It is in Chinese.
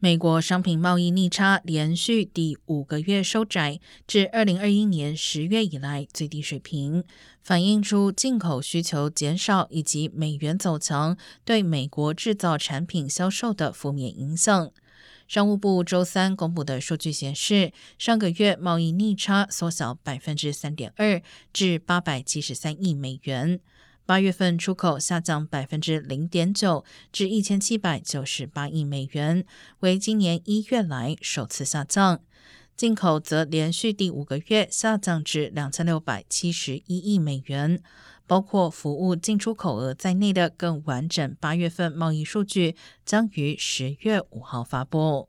美国商品贸易逆差连续第五个月收窄，至二零二一年十月以来最低水平，反映出进口需求减少以及美元走强对美国制造产品销售的负面影响。商务部周三公布的数据显示，上个月贸易逆差缩小百分之三点二，至八百七十三亿美元。八月份出口下降百分之零点九，至一千七百九十八亿美元，为今年一月来首次下降。进口则连续第五个月下降至两千六百七十一亿美元。包括服务进出口额在内的更完整八月份贸易数据将于十月五号发布。